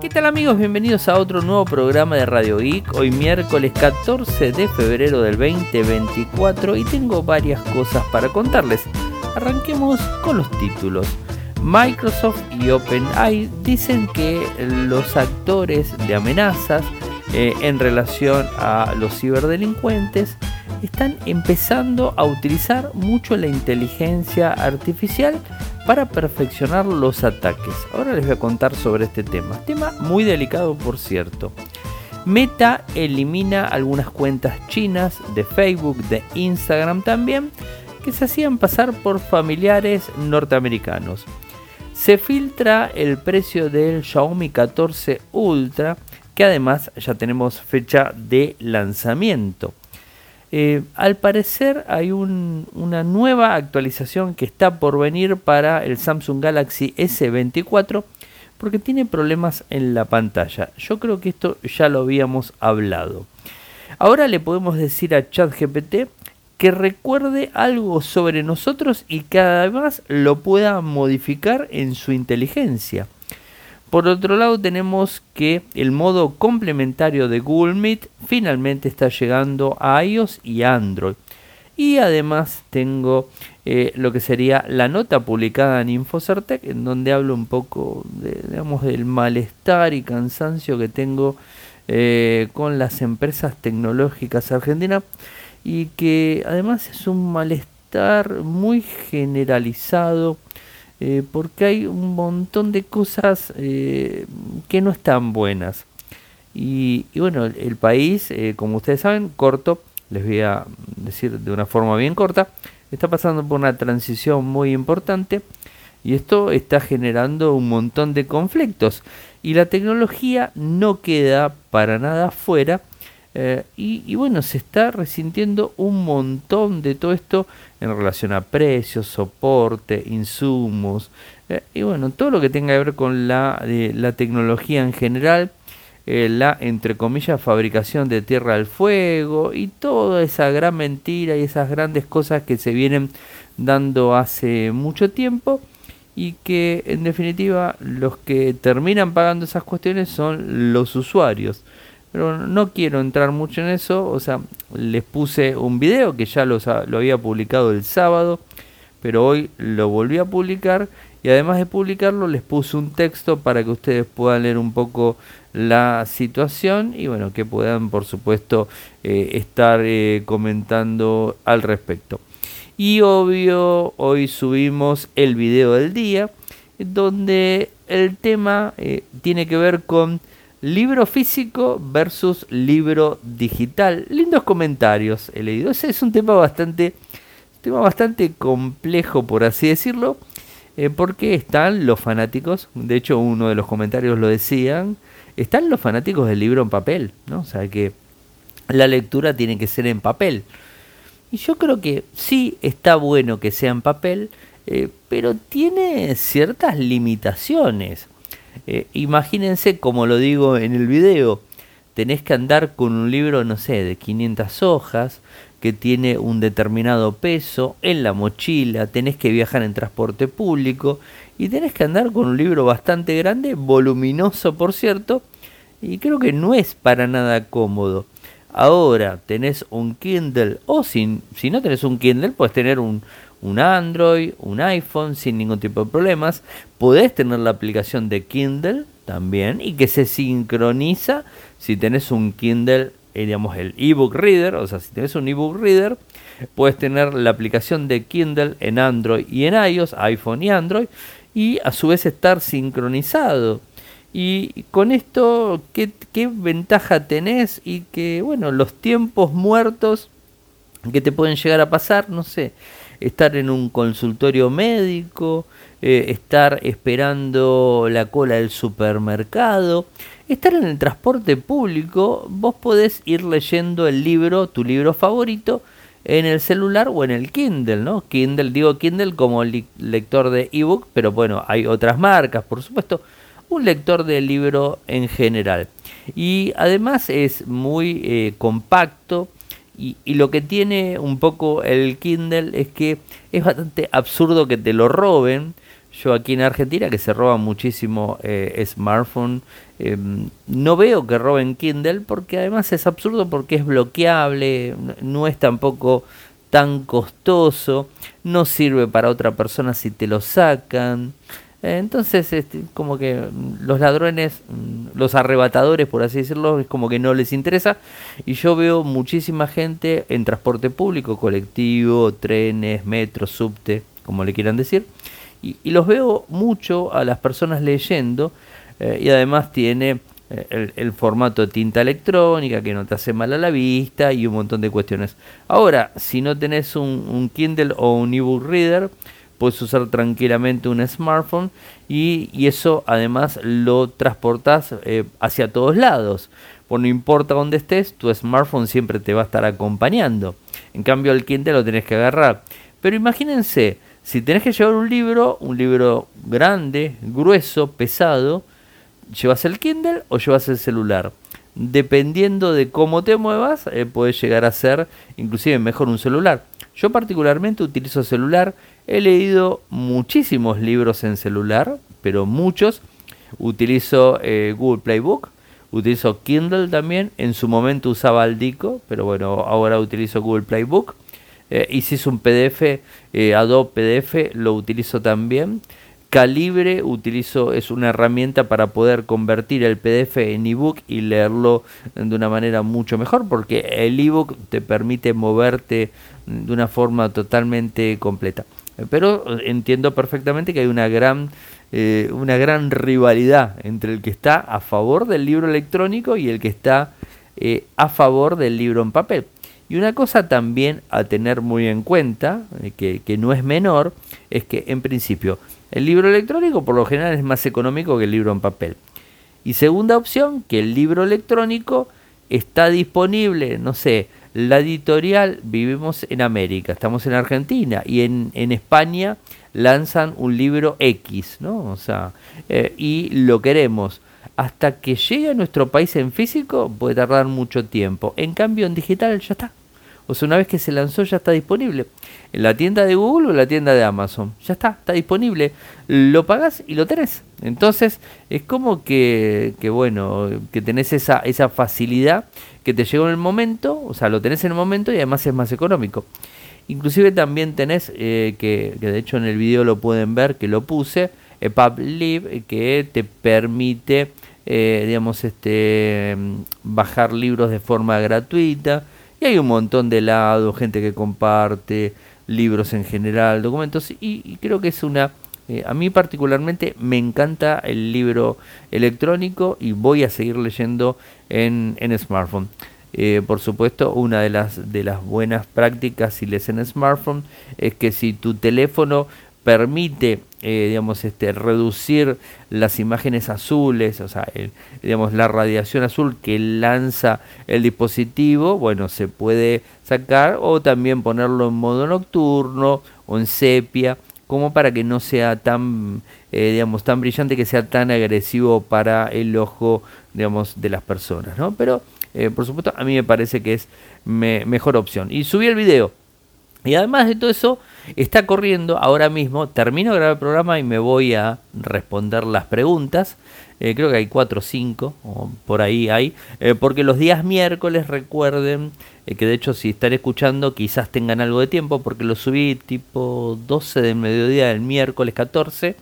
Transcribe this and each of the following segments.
¿Qué tal amigos? Bienvenidos a otro nuevo programa de Radio Geek. Hoy miércoles 14 de febrero del 2024 y tengo varias cosas para contarles. Arranquemos con los títulos. Microsoft y OpenAI dicen que los actores de amenazas eh, en relación a los ciberdelincuentes están empezando a utilizar mucho la inteligencia artificial para perfeccionar los ataques. Ahora les voy a contar sobre este tema. Tema muy delicado por cierto. Meta elimina algunas cuentas chinas de Facebook, de Instagram también, que se hacían pasar por familiares norteamericanos. Se filtra el precio del Xiaomi 14 Ultra, que además ya tenemos fecha de lanzamiento. Eh, al parecer hay una nueva actualización que está por venir para el Samsung Galaxy S24 porque tiene problemas en la pantalla. Yo creo que esto ya lo habíamos hablado. Ahora le podemos decir a ChatGPT que recuerde algo sobre nosotros y que además lo pueda modificar en su inteligencia. Por otro lado tenemos que el modo complementario de Google Meet finalmente está llegando a iOS y Android. Y además tengo eh, lo que sería la nota publicada en Infocertec, en donde hablo un poco de, digamos, del malestar y cansancio que tengo eh, con las empresas tecnológicas argentinas y que además es un malestar muy generalizado eh, porque hay un montón de cosas eh, que no están buenas. Y, bueno, el, país, eh, como ustedes saben, corto, les voy a decir de una forma bien corta, está pasando por una transición muy importante y esto está generando un montón de conflictos. Y la tecnología no queda para nada fuera eh, y, bueno, se está resintiendo un montón de todo esto en relación a precios, soporte, insumos, eh, y bueno, todo lo que tenga que ver con la, la tecnología en general, eh, la, entre comillas, fabricación de tierra al fuego, y toda esa gran mentira y esas grandes cosas que se vienen dando hace mucho tiempo y que en definitiva los que terminan pagando esas cuestiones son los usuarios. Pero no quiero entrar mucho en eso, o sea, les puse un video que ya lo había publicado el sábado, pero hoy lo volví a publicar y además de publicarlo les puse un texto para que ustedes puedan leer un poco la situación y bueno, que puedan por supuesto eh, estar eh, comentando al respecto. Y obvio, hoy subimos el video del día, donde el tema eh, tiene que ver con Libro físico versus libro digital. Lindos comentarios he leído. Es un tema bastante, tema bastante complejo, por así decirlo, eh, porque están los fanáticos. De hecho, uno de los comentarios lo decían. Están los fanáticos del libro en papel, ¿no? O sea que la lectura tiene que ser en papel. Y yo creo que sí está bueno que sea en papel, eh, pero tiene ciertas limitaciones. Eh, imagínense, como lo digo en el video, tenés que andar con un libro, no sé, de 500 hojas, que tiene un determinado peso en la mochila, tenés que viajar en transporte público y tenés que andar con un libro bastante grande, voluminoso por cierto, y creo que no es para nada cómodo. Ahora tenés un Kindle o si, si no tenés un Kindle, puedes tener un, un Android, un iPhone sin ningún tipo de problemas. Podés tener la aplicación de Kindle también y que se sincroniza si tenés un Kindle, eh, digamos el ebook reader, o sea, si tenés un ebook reader, puedes tener la aplicación de Kindle en Android y en iOS, iPhone y Android, y a su vez estar sincronizado. Y con esto, ¿qué, qué ventaja tenés? Y que, bueno, los tiempos muertos que te pueden llegar a pasar, no sé estar en un consultorio médico, eh, estar esperando la cola del supermercado, estar en el transporte público, vos podés ir leyendo el libro, tu libro favorito, en el celular o en el Kindle, ¿no? Kindle, digo Kindle como lector de ebook, pero bueno, hay otras marcas, por supuesto, un lector de libro en general. Y además es muy eh, compacto, y, lo que tiene un poco el Kindle es que es bastante absurdo que te lo roben, yo aquí en Argentina, que se roba muchísimo eh, smartphone, em, no veo que roben Kindle porque además es absurdo porque es bloqueable, no es tampoco tan costoso, no sirve para otra persona si te lo sacan. Entonces, este, como que los ladrones, mm, los arrebatadores, por así decirlo, es como que no les interesa. Y yo veo muchísima gente en transporte público, colectivo, trenes, metro, subte, como le quieran decir. Y, los veo mucho a las personas leyendo. Eh, y además tiene eh, el, formato de tinta electrónica que no te hace mal a la vista y un montón de cuestiones. Ahora, si no tenés un, un Kindle o un ebook reader, puedes usar tranquilamente un smartphone y, eso además lo transportas eh, hacia todos lados. Por no importa dónde estés, tu smartphone siempre te va a estar acompañando. En cambio, el Kindle lo tenés que agarrar. Pero imagínense, si tenés que llevar un libro, un libro grande, grueso, pesado, ¿llevas el Kindle o llevas el celular? Dependiendo de cómo te muevas, eh, puede llegar a ser inclusive mejor un celular. Yo particularmente utilizo celular He leído muchísimos libros en celular, pero muchos. Utilizo eh, Google Playbook, utilizo Kindle también. En su momento usaba Aldico, pero bueno, ahora utilizo Google Playbook. Eh, y si es un PDF, eh, Adobe PDF, lo utilizo también. Calibre utilizo, es una herramienta para poder convertir el PDF en ebook y leerlo de una manera mucho mejor, porque el ebook te permite moverte de una forma totalmente completa. Pero entiendo perfectamente que hay una gran, eh, una gran rivalidad entre el que está a favor del libro electrónico y el que está eh, a favor del libro en papel. Y una cosa también a tener muy en cuenta, eh, que, que, no es menor, es que en principio el libro electrónico por lo general es más económico que el libro en papel. Y segunda opción, que el libro electrónico está disponible, no sé, la editorial Vivimos en América, estamos en Argentina y en, en España lanzan un libro X, ¿no? O sea, eh, y lo queremos. Hasta que llegue a nuestro país en físico puede tardar mucho tiempo. En cambio, en digital ya está. O sea, una vez que se lanzó ya está disponible. En la tienda de Google o en la tienda de Amazon. Ya está, está disponible. Lo pagas y lo tenés. Entonces, es como que, que bueno, que tenés esa, esa facilidad que te llegó en el momento, o sea, lo tenés en el momento y además es más económico. Inclusive también tenés, eh, que, de hecho en el video lo pueden ver, que lo puse, EPUB que te permite, eh, digamos, este, bajar libros de forma gratuita y hay un montón de lados, gente que comparte libros en general, documentos, y, creo que es una... Eh, a mí particularmente me encanta el libro electrónico y voy a seguir leyendo en, en smartphone. Eh, por supuesto, una de las, de las buenas prácticas si lees en smartphone es que si tu teléfono permite eh, digamos este reducir las imágenes azules o sea digamos la radiación azul que lanza el dispositivo bueno se puede sacar o también ponerlo en modo nocturno o en sepia como para que no sea tan eh, digamos tan brillante que sea tan agresivo para el ojo digamos de las personas no pero eh, por supuesto a mí me parece que es mejor opción. Y subí el video. Y además de todo eso, está corriendo ahora mismo, termino de grabar el programa y me voy a responder las preguntas. Eh, creo que hay cuatro o cinco, o por ahí hay, eh, porque los días miércoles recuerden eh, que de hecho si están escuchando quizás tengan algo de tiempo, porque lo subí tipo 12 del mediodía del miércoles 14,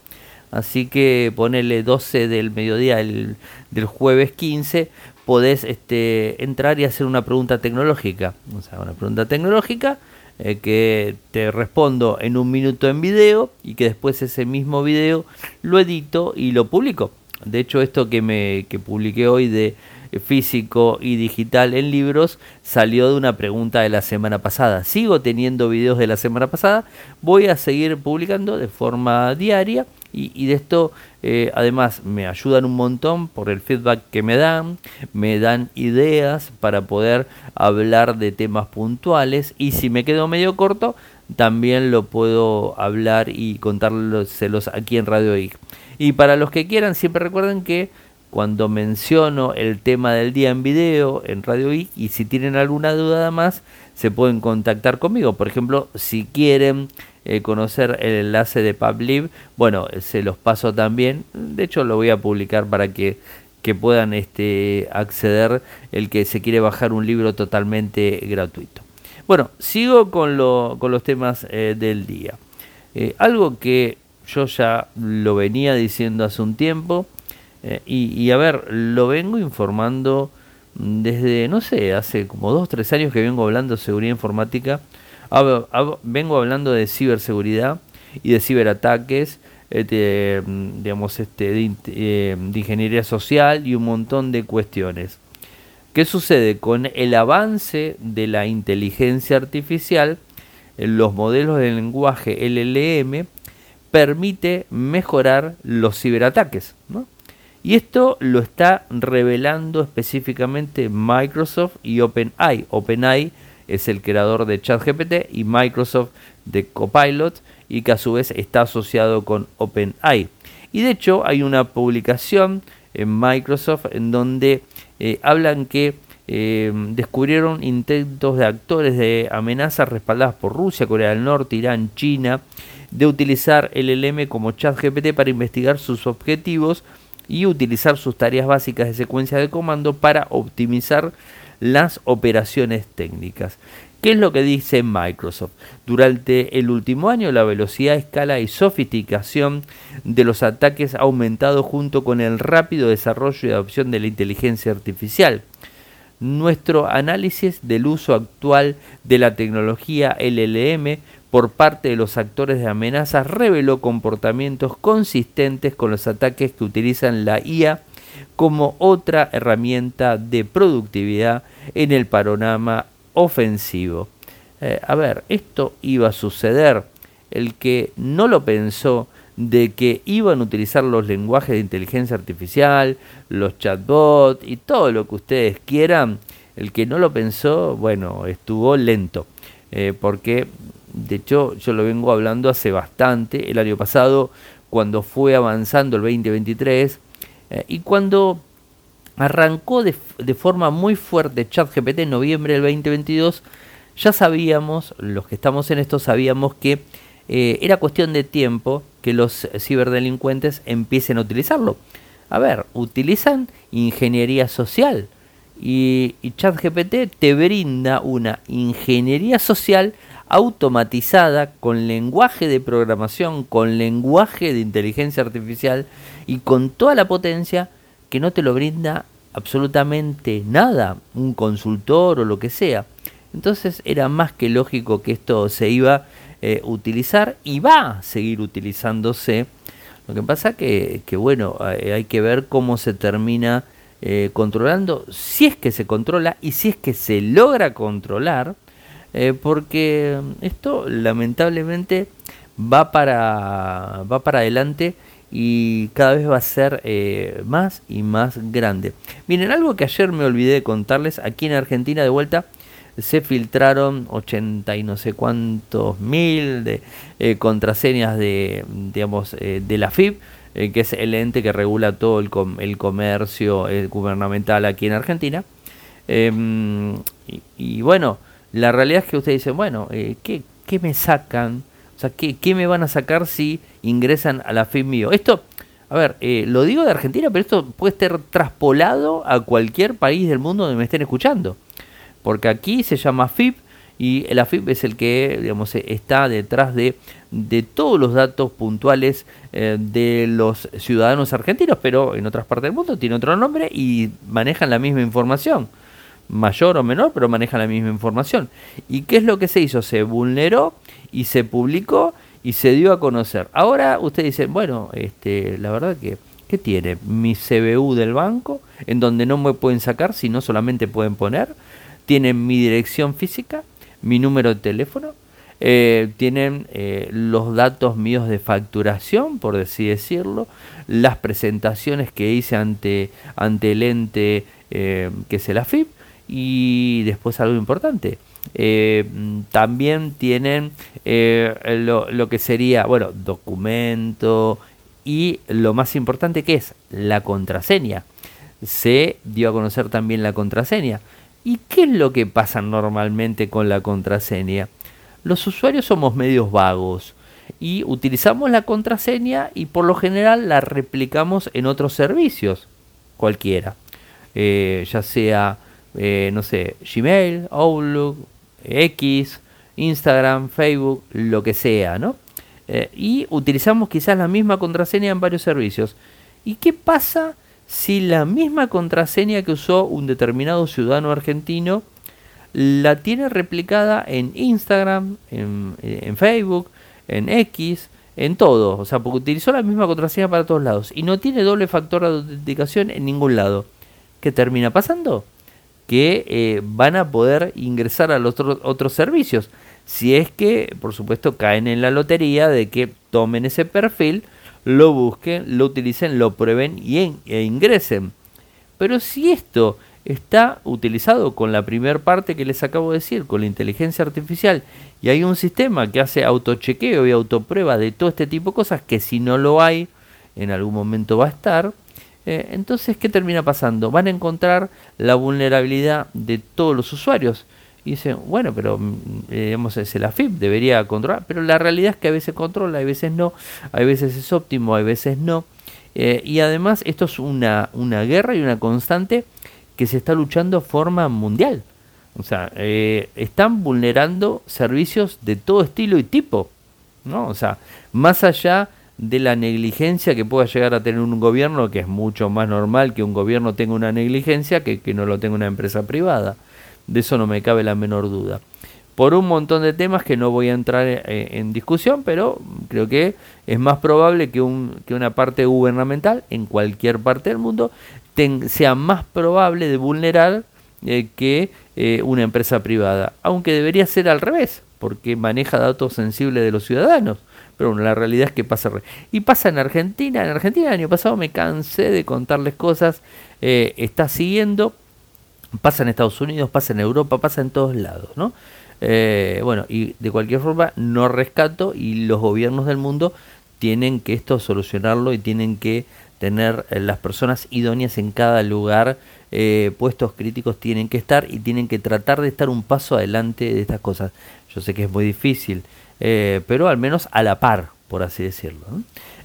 así que ponele 12 del mediodía del, del jueves 15, podés este, entrar y hacer una pregunta tecnológica, o sea, una pregunta tecnológica eh, que te respondo en un minuto en video y que después ese mismo video lo edito y lo publico. De hecho, esto que me que publiqué hoy de físico y digital en libros salió de una pregunta de la semana pasada. Sigo teniendo videos de la semana pasada, voy a seguir publicando de forma diaria y, de esto eh, además me ayudan un montón por el feedback que me dan, me dan ideas para poder hablar de temas puntuales y si me quedo medio corto también lo puedo hablar y contárselos aquí en Radio Geek. Y para los que quieran, siempre recuerden que cuando menciono el tema del día en video en Radio Geek y si tienen alguna duda más, se pueden contactar conmigo. Por ejemplo, si quieren eh, conocer el enlace de PubLib, bueno, se los paso también. De hecho, lo voy a publicar para que, que puedan este, acceder el que se quiere bajar un libro totalmente gratuito. Bueno, sigo con, lo, con los temas eh, del día. Eh, algo que yo ya lo venía diciendo hace un tiempo, y, y, a ver, lo vengo informando desde, no sé, hace como dos, tres años que vengo hablando de seguridad informática vengo hablando de ciberseguridad y de ciberataques, mm, digamos, este, eh, de, ingeniería social y un montón de cuestiones. ¿Qué sucede? Con el avance de la inteligencia artificial, los modelos de lenguaje LLM permite mejorar los ciberataques. Y esto lo está revelando específicamente Microsoft y OpenAI. OpenAI es el creador de ChatGPT y Microsoft de Copilot y que a su vez está asociado con OpenAI. Y de hecho hay una publicación en Microsoft en donde eh, hablan que eh, descubrieron intentos de actores de amenazas respaldadas por Rusia, Corea del Norte, Irán, China, de utilizar el LM como ChatGPT para investigar sus objetivos y utilizar sus tareas básicas de secuencia de comando para optimizar las operaciones técnicas. ¿Qué es lo que dice Microsoft? Durante el último año la velocidad, escala y sofisticación de los ataques ha aumentado junto con el rápido desarrollo y adopción de la inteligencia artificial. Nuestro análisis del uso actual de la tecnología LLM por parte de los actores de amenazas reveló comportamientos consistentes con los ataques que utilizan la IA como otra herramienta de productividad en el panorama ofensivo. Eh, a ver, esto iba a suceder. El que no lo pensó de que iban a utilizar los lenguajes de inteligencia artificial, los chatbots y todo lo que ustedes quieran, el que no lo pensó, bueno, estuvo lento. Eh, porque, de hecho, yo lo vengo hablando hace bastante. El año pasado, cuando fue avanzando el 2023, eh, y cuando arrancó de, forma muy fuerte ChatGPT en noviembre del 2022, ya sabíamos, los que estamos en esto sabíamos que eh, era cuestión de tiempo que los ciberdelincuentes empiecen a utilizarlo. A ver, utilizan ingeniería social y, y ChatGPT te brinda una ingeniería social automatizada con lenguaje de programación, con lenguaje de inteligencia artificial y con toda la potencia que no te lo brinda absolutamente nada, un consultor o lo que sea. Entonces era más que lógico que esto se iba a eh, utilizar y va a seguir utilizándose. Lo que pasa que, que bueno, hay que ver cómo se termina eh, controlando, si es que se controla y si es que se logra controlar, eh, porque esto lamentablemente va para, va para adelante y cada vez va a ser eh, más y más grande. Miren, algo que ayer me olvidé de contarles, aquí en Argentina de vuelta se filtraron 80 y no sé cuántos mil de eh, contraseñas de, digamos, de la FIP, que es el ente que regula todo el, el comercio gubernamental aquí en Argentina. Em, y bueno, la realidad es que ustedes dicen, bueno, eh, ¿qué, me sacan? O sea, ¿qué, me van a sacar si ingresan a la FIP mío? Esto, a ver, eh, lo digo de Argentina, pero esto puede estar traspolado a cualquier país del mundo donde me estén escuchando. Porque aquí se llama FIP y la FIP es el que, digamos, está detrás de, de todos los datos puntuales eh, de los ciudadanos argentinos, pero en otras partes del mundo tiene otro nombre y manejan la misma información mayor o menor, pero maneja la misma información. ¿Y qué es lo que se hizo? Se vulneró y se publicó y se dio a conocer. Ahora ustedes dicen, bueno, este, la verdad que, ¿qué tiene? Mi CBU del banco, en donde no me pueden sacar, sino solamente pueden poner. Tienen mi dirección física, mi número de teléfono, eh, tienen eh, los datos míos de facturación, por así decirlo, las presentaciones que hice ante, ante el ente eh, que es el AFIP, y después algo importante. Eh, también tienen eh, lo, que sería, bueno, documento y lo más importante que es la contraseña. Se dio a conocer también la contraseña. ¿Y qué es lo que pasa normalmente con la contraseña? los usuarios somos medios vagos y utilizamos la contraseña y por lo general la replicamos en otros servicios, cualquiera, eh, ya sea, eh, no sé, Gmail, Outlook, X, Instagram, Facebook, lo que sea, ¿no? Eh, y utilizamos quizás la misma contraseña en varios servicios. ¿Y qué pasa si la misma contraseña que usó un determinado ciudadano argentino la tiene replicada en Instagram, en, en Facebook, en X, en todo? O sea, porque utilizó la misma contraseña para todos lados y no tiene doble factor de autenticación en ningún lado. ¿Qué termina pasando? Que eh, van a poder ingresar a los otros servicios. Si es que, por supuesto, caen en la lotería de que tomen ese perfil, lo busquen, lo utilicen, lo prueben y e ingresen. Pero si esto está utilizado con la primera parte que les acabo de decir, con la inteligencia artificial, y hay un sistema que hace autochequeo y autoprueba de todo este tipo de cosas, que si no lo hay, en algún momento va a estar, eh, entonces, ¿qué termina pasando? Van a encontrar la vulnerabilidad de todos los usuarios. Y dicen, bueno, pero mm, eh, digamos, es el AFIP, debería controlar. Pero la realidad es que a veces controla, a veces no. A veces es óptimo, a veces no. Eh, y además, esto es una, una guerra y una constante que se está luchando de forma mundial. O sea, están vulnerando servicios de todo estilo y tipo. ¿no? O sea, más allá de la negligencia que pueda llegar a tener un gobierno, que es mucho más normal que un gobierno tenga una negligencia que que no lo tenga una empresa privada. De eso no me cabe la menor duda. Por un montón de temas que no voy a entrar eh, en discusión, pero creo que es más probable que, un, que una parte gubernamental en cualquier parte del mundo sea más probable de vulnerar eh, que eh, una empresa privada, aunque debería ser al revés, porque maneja datos sensibles de los ciudadanos. Pero bueno, la realidad es que pasa. Y pasa en Argentina. En Argentina el año pasado me cansé de contarles cosas. Eh, está siguiendo. Pasa en Estados Unidos, pasa en Europa, pasa en todos lados, ¿no? Eh, bueno, y de cualquier forma no rescato y los gobiernos del mundo tienen que esto solucionarlo y tienen que tener eh, las personas idóneas en cada lugar, puestos críticos tienen que estar y tienen que tratar de estar un paso adelante de estas cosas. Yo sé que es muy difícil, eh, pero al menos a la par, por así decirlo.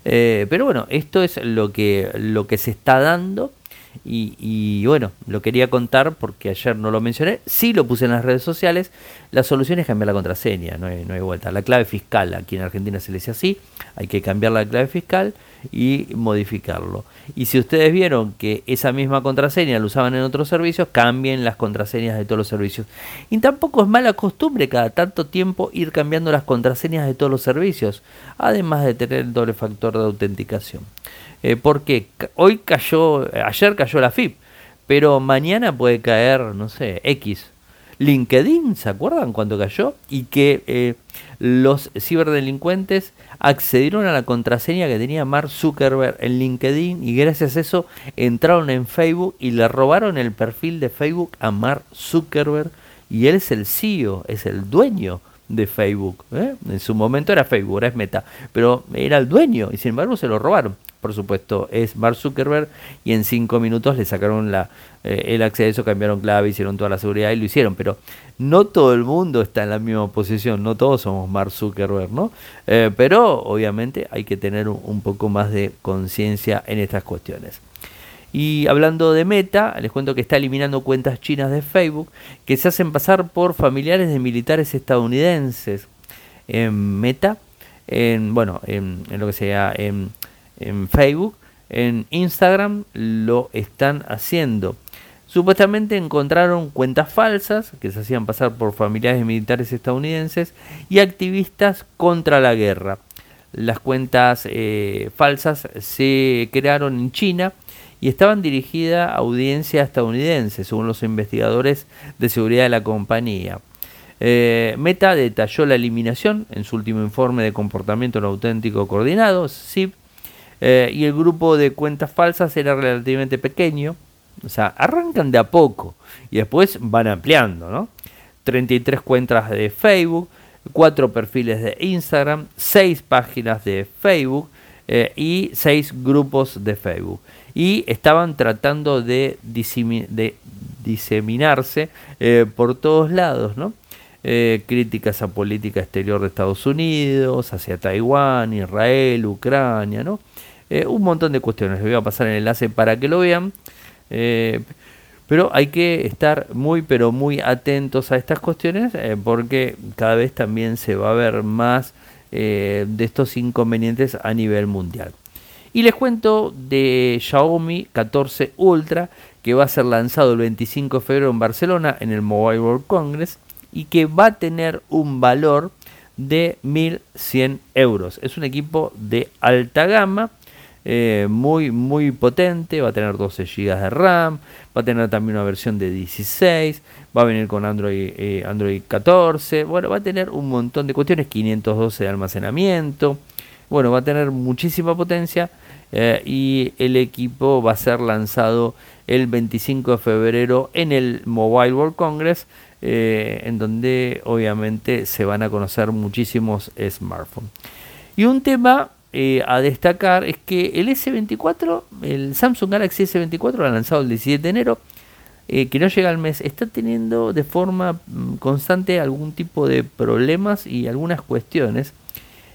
Eh, pero bueno, esto es lo que, lo que se está dando. Y, bueno, lo quería contar porque ayer no lo mencioné. Sí lo puse en las redes sociales. La solución es cambiar la contraseña, no hay, no hay vuelta. La clave fiscal, aquí en Argentina se le dice así. Hay que cambiar la clave fiscal y modificarlo. Y si ustedes vieron que esa misma contraseña la usaban en otros servicios, cambien las contraseñas de todos los servicios. Y tampoco es mala costumbre cada tanto tiempo ir cambiando las contraseñas de todos los servicios, además de tener el doble factor de autenticación. Eh, porque hoy cayó, ayer cayó la FIP, pero mañana puede caer, no sé, X. LinkedIn, ¿se acuerdan cuando cayó? Y que eh, los ciberdelincuentes accedieron a la contraseña que tenía Mark Zuckerberg en LinkedIn y gracias a eso entraron en Facebook y le robaron el perfil de Facebook a Mark Zuckerberg y él es el CEO, es el dueño de Facebook. ¿eh? En su momento era Facebook, ahora es Meta, pero era el dueño y sin embargo se lo robaron por supuesto, es Mark Zuckerberg y en cinco minutos le sacaron la, eh, el acceso, cambiaron clave, hicieron toda la seguridad y lo hicieron. Pero no todo el mundo está en la misma posición, no todos somos Mark Zuckerberg, ¿no? Eh, pero obviamente hay que tener un, poco más de conciencia en estas cuestiones. Y hablando de Meta, les cuento que está eliminando cuentas chinas de Facebook que se hacen pasar por familiares de militares estadounidenses. En Meta, en, bueno, en, lo que sea, en en Facebook, en Instagram lo están haciendo. Supuestamente encontraron cuentas falsas que se hacían pasar por familiares militares estadounidenses y activistas contra la guerra. Las cuentas eh, falsas se crearon en China y estaban dirigidas a audiencia estadounidense, según los investigadores de seguridad de la compañía. Eh, Meta detalló la eliminación en su último informe de comportamiento no auténtico coordinado, SIP, eh, y el grupo de cuentas falsas era relativamente pequeño. O sea, arrancan de a poco y después van ampliando, ¿no? 33 cuentas de Facebook, 4 perfiles de Instagram, 6 páginas de Facebook eh, y 6 grupos de Facebook. Y estaban tratando de, diseminarse eh, por todos lados, ¿no? críticas a política exterior de Estados Unidos, hacia Taiwán, Israel, Ucrania, ¿no? Eh, un montón de cuestiones. Les voy a pasar el enlace para que lo vean. Eh, pero hay que estar muy, pero muy atentos a estas cuestiones porque cada vez también se va a ver más de estos inconvenientes a nivel mundial. Y les cuento de Xiaomi 14 Ultra que va a ser lanzado el 25 de febrero en Barcelona en el Mobile World Congress y que va a tener un valor de 1100 euros. Es un equipo de alta gama, eh, muy, muy potente, va a tener 12 GB de RAM, va a tener también una versión de 16, va a venir con Android, eh, Android 14, bueno, va a tener un montón de cuestiones, 512 de almacenamiento, bueno, va a tener muchísima potencia eh, y el equipo va a ser lanzado el 25 de febrero en el Mobile World Congress en donde obviamente se van a conocer muchísimos smartphones. Y un tema eh, a destacar es que el S24, el Samsung Galaxy S24 lo ha lanzado el 17 de enero, eh, que no llega al mes, está teniendo de forma mm, constante algún tipo de problemas y algunas cuestiones.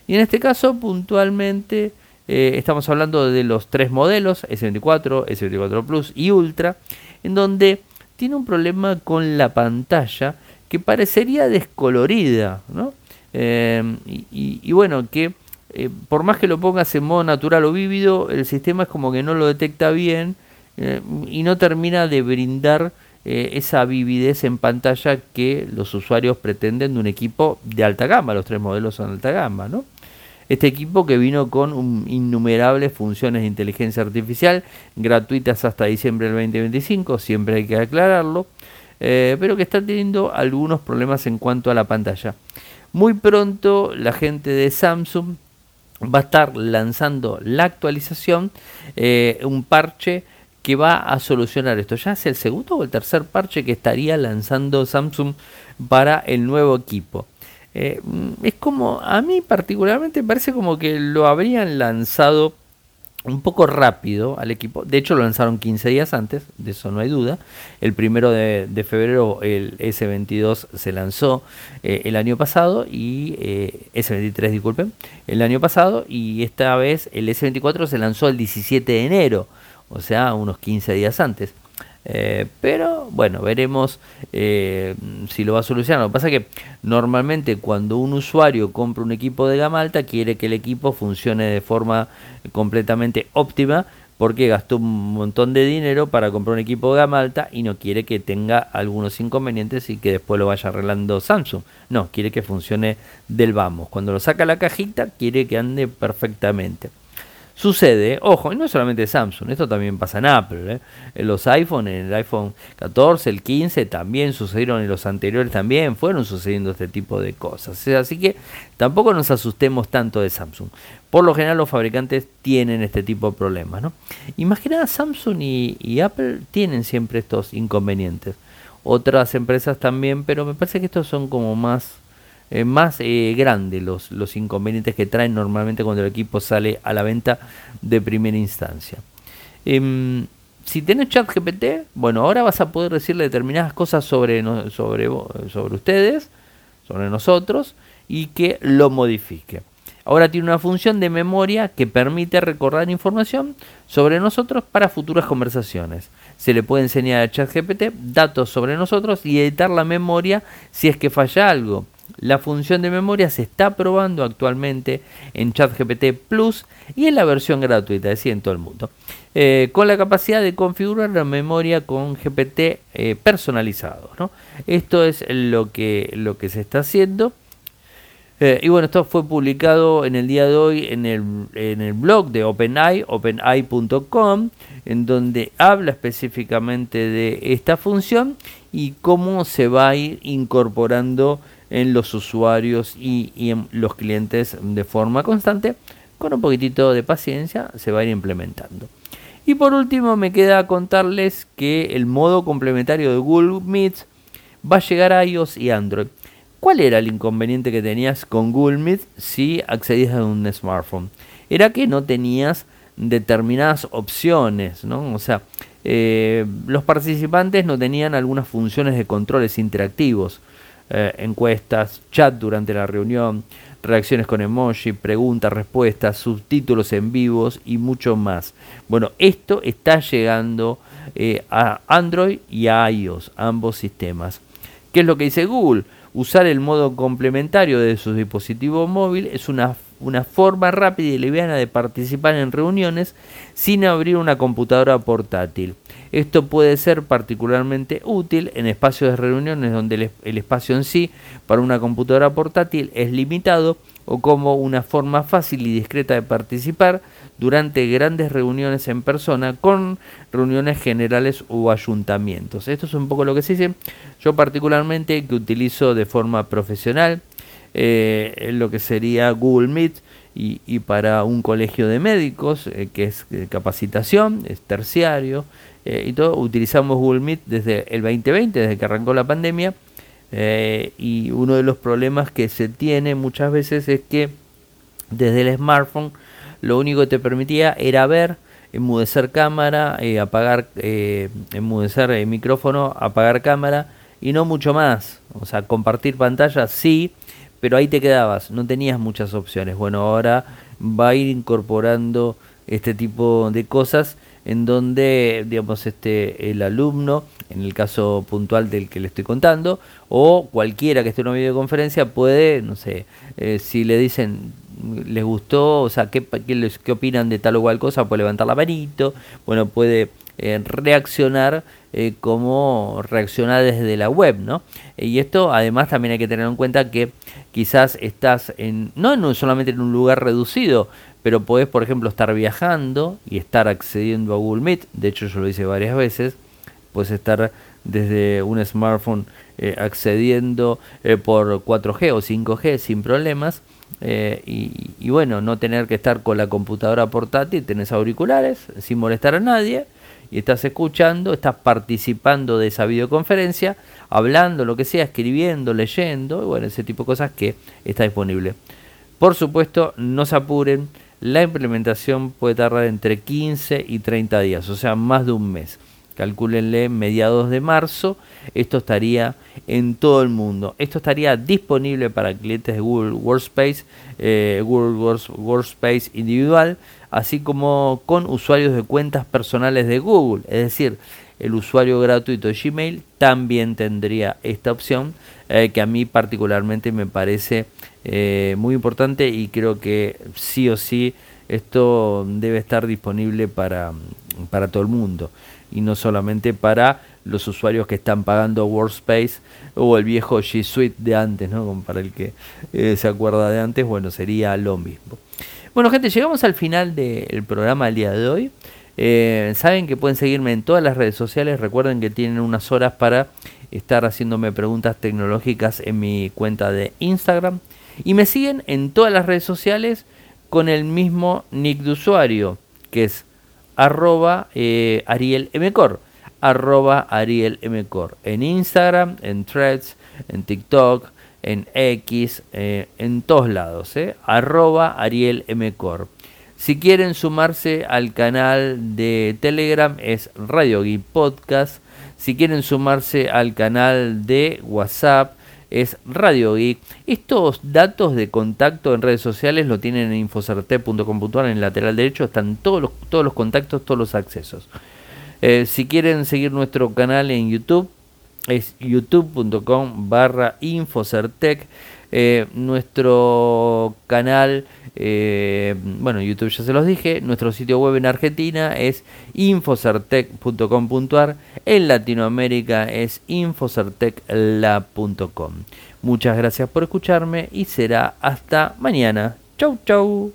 Y en este caso, puntualmente, estamos hablando de los tres modelos, S24, S24 Plus y Ultra, en donde tiene un problema con la pantalla que parecería descolorida, ¿no? Y, bueno, que eh, por más que lo pongas en modo natural o vívido, el sistema es como que no lo detecta bien eh, y no termina de brindar eh, esa vividez en pantalla que los usuarios pretenden de un equipo de alta gama. Los tres modelos son de alta gama, ¿no? Este equipo que vino con innumerables funciones de inteligencia artificial gratuitas hasta diciembre del 2025, siempre hay que aclararlo, pero que está teniendo algunos problemas en cuanto a la pantalla. Muy pronto la gente de Samsung va a estar lanzando la actualización, eh, un parche que va a solucionar esto. Ya es el segundo o el tercer parche que estaría lanzando Samsung para el nuevo equipo. Eh, es como, a mí particularmente parece como que lo habrían lanzado un poco rápido al equipo. De hecho, lo lanzaron 15 días antes, de eso no hay duda. El primero de, febrero, el S22 se lanzó eh, el año pasado y eh, S23, disculpen, el año pasado y esta vez el S24 se lanzó el 17 de enero, o sea, unos 15 días antes. Eh, pero bueno, veremos eh, si lo va a solucionar. Lo que pasa es que normalmente cuando un usuario compra un equipo de gama alta quiere que el equipo funcione de forma completamente óptima porque gastó un montón de dinero para comprar un equipo de gama alta y no quiere que tenga algunos inconvenientes y que después lo vaya arreglando Samsung. No, quiere que funcione del vamos. Cuando lo saca la cajita quiere que ande perfectamente. Sucede, ojo, y no solamente Samsung, esto también pasa en Apple. ¿eh? En los iPhone, en el iPhone 14, el 15, también sucedieron en los anteriores, también fueron sucediendo este tipo de cosas. Así que tampoco nos asustemos tanto de Samsung. Por lo general los fabricantes tienen este tipo de problemas. ¿no? Y Samsung y Apple tienen siempre estos inconvenientes. Otras empresas también, pero me parece que estos son como más eh, más eh, grande los, los inconvenientes que traen normalmente cuando el equipo sale a la venta de primera instancia. Em, si tenés chat GPT, bueno, ahora vas a poder decirle determinadas cosas sobre, sobre, sobre ustedes, sobre nosotros, y que lo modifique. Ahora tiene una función de memoria que permite recordar información sobre nosotros para futuras conversaciones. Se le puede enseñar a ChatGPT datos sobre nosotros y editar la memoria si es que falla algo. La función de memoria se está probando actualmente en ChatGPT Plus y en la versión gratuita, de en todo el mundo, eh, con la capacidad de configurar la memoria con GPT eh, personalizado. Esto es lo que, lo que se está haciendo. Eh, y bueno, esto fue publicado en el día de hoy en el, en el blog de OpenAI, openai.com, en donde habla específicamente de esta función y cómo se va a ir incorporando en los usuarios y, en los clientes de forma constante. Con un poquitito de paciencia se va a ir implementando. Y por último me queda contarles que el modo complementario de Google Meet va a llegar a iOS y Android. ¿Cuál era el inconveniente que tenías con Google Meet si accedías a un smartphone? Era que no tenías determinadas opciones, ¿no? O sea, eh, los participantes no tenían algunas funciones de controles interactivos. Eh, encuestas, chat durante la reunión, reacciones con emoji, preguntas, respuestas, subtítulos en vivos y mucho más. Bueno, esto está llegando eh, a Android y a iOS, ambos sistemas. ¿Qué es lo que dice Google? Usar el modo complementario de su dispositivo móvil es una, una forma rápida y liviana de participar en reuniones sin abrir una computadora portátil. Esto puede ser particularmente útil en espacios de reuniones donde el, espacio en sí para una computadora portátil es limitado o como una forma fácil y discreta de participar durante grandes reuniones en persona con reuniones generales o ayuntamientos. Esto es un poco lo que se dice. Yo particularmente que utilizo de forma profesional eh, lo que sería Google Meet y, para un colegio de médicos eh, que es capacitación, es terciario, eh, y todo, utilizamos Google Meet desde el 2020, desde que arrancó la pandemia, eh, y uno de los problemas que se tiene muchas veces es que desde el smartphone lo único que te permitía era ver, enmudecer cámara, eh, apagar, enmudecer micrófono, apagar cámara y no mucho más. O sea, compartir pantalla sí, pero ahí te quedabas, no tenías muchas opciones. Bueno, ahora va a ir incorporando este tipo de cosas en donde digamos este el alumno en el caso puntual del que le estoy contando o cualquiera que esté en una videoconferencia puede no sé eh, si le dicen les gustó o sea qué, qué, opinan de tal o cual cosa puede levantar la manito bueno puede eh, reaccionar eh, como reacciona desde la web, ¿no? Y esto además también hay que tener en cuenta que quizás estás en, no, no solamente en un lugar reducido, pero podés, por ejemplo, estar viajando y estar accediendo a Google Meet, de hecho yo lo hice varias veces, puedes estar desde un smartphone eh, accediendo eh, por 4G o 5G sin problemas, eh, y, bueno, no tener que estar con la computadora portátil, tenés auriculares sin molestar a nadie, y estás escuchando, estás participando de esa videoconferencia, hablando, lo que sea, escribiendo, leyendo, y bueno, ese tipo de cosas que está disponible. Por supuesto, no se apuren, la implementación puede tardar entre 15 y 30 días, o sea, más de un mes. Calcúlenle mediados de marzo. Esto estaría en todo el mundo. Esto estaría disponible para clientes de Google Workspace, eh, Google Workspace individual, así como con usuarios de cuentas personales de Google. Es decir, el usuario gratuito de Gmail también tendría esta opción eh, que a mí particularmente me parece eh, muy importante y creo que sí o sí esto debe estar disponible para, para todo el mundo y no solamente para los usuarios que están pagando Workspace o el viejo G Suite de antes, ¿no? para el que eh, se acuerda de antes, bueno, sería lo mismo. Bueno, gente, llegamos al final del programa del día de hoy. Eh, saben que pueden seguirme en todas las redes sociales. Recuerden que tienen unas horas para estar haciéndome preguntas tecnológicas en mi cuenta de Instagram. Y me siguen en todas las redes sociales con el mismo nick de usuario, que es arroba eh, Ariel Arroba Ariel En Instagram, en Threads, en TikTok, en X, eh, en todos lados. Eh, arroba Ariel si quieren sumarse al canal de Telegram es Radio Geek Podcast. Si quieren sumarse al canal de WhatsApp es Radio Geek. Estos datos de contacto en redes sociales lo tienen en infocerte.com.ar en el lateral derecho. Están todos los, todos los contactos, todos los accesos. Eh, si quieren seguir nuestro canal en YouTube es youtube.com barra infocertec. Eh, nuestro canal, eh, bueno, YouTube ya se los dije, nuestro sitio web en Argentina es infocertec.com.ar, en Latinoamérica es infocertecla.com. Muchas gracias por escucharme y será hasta mañana. Chau, chau.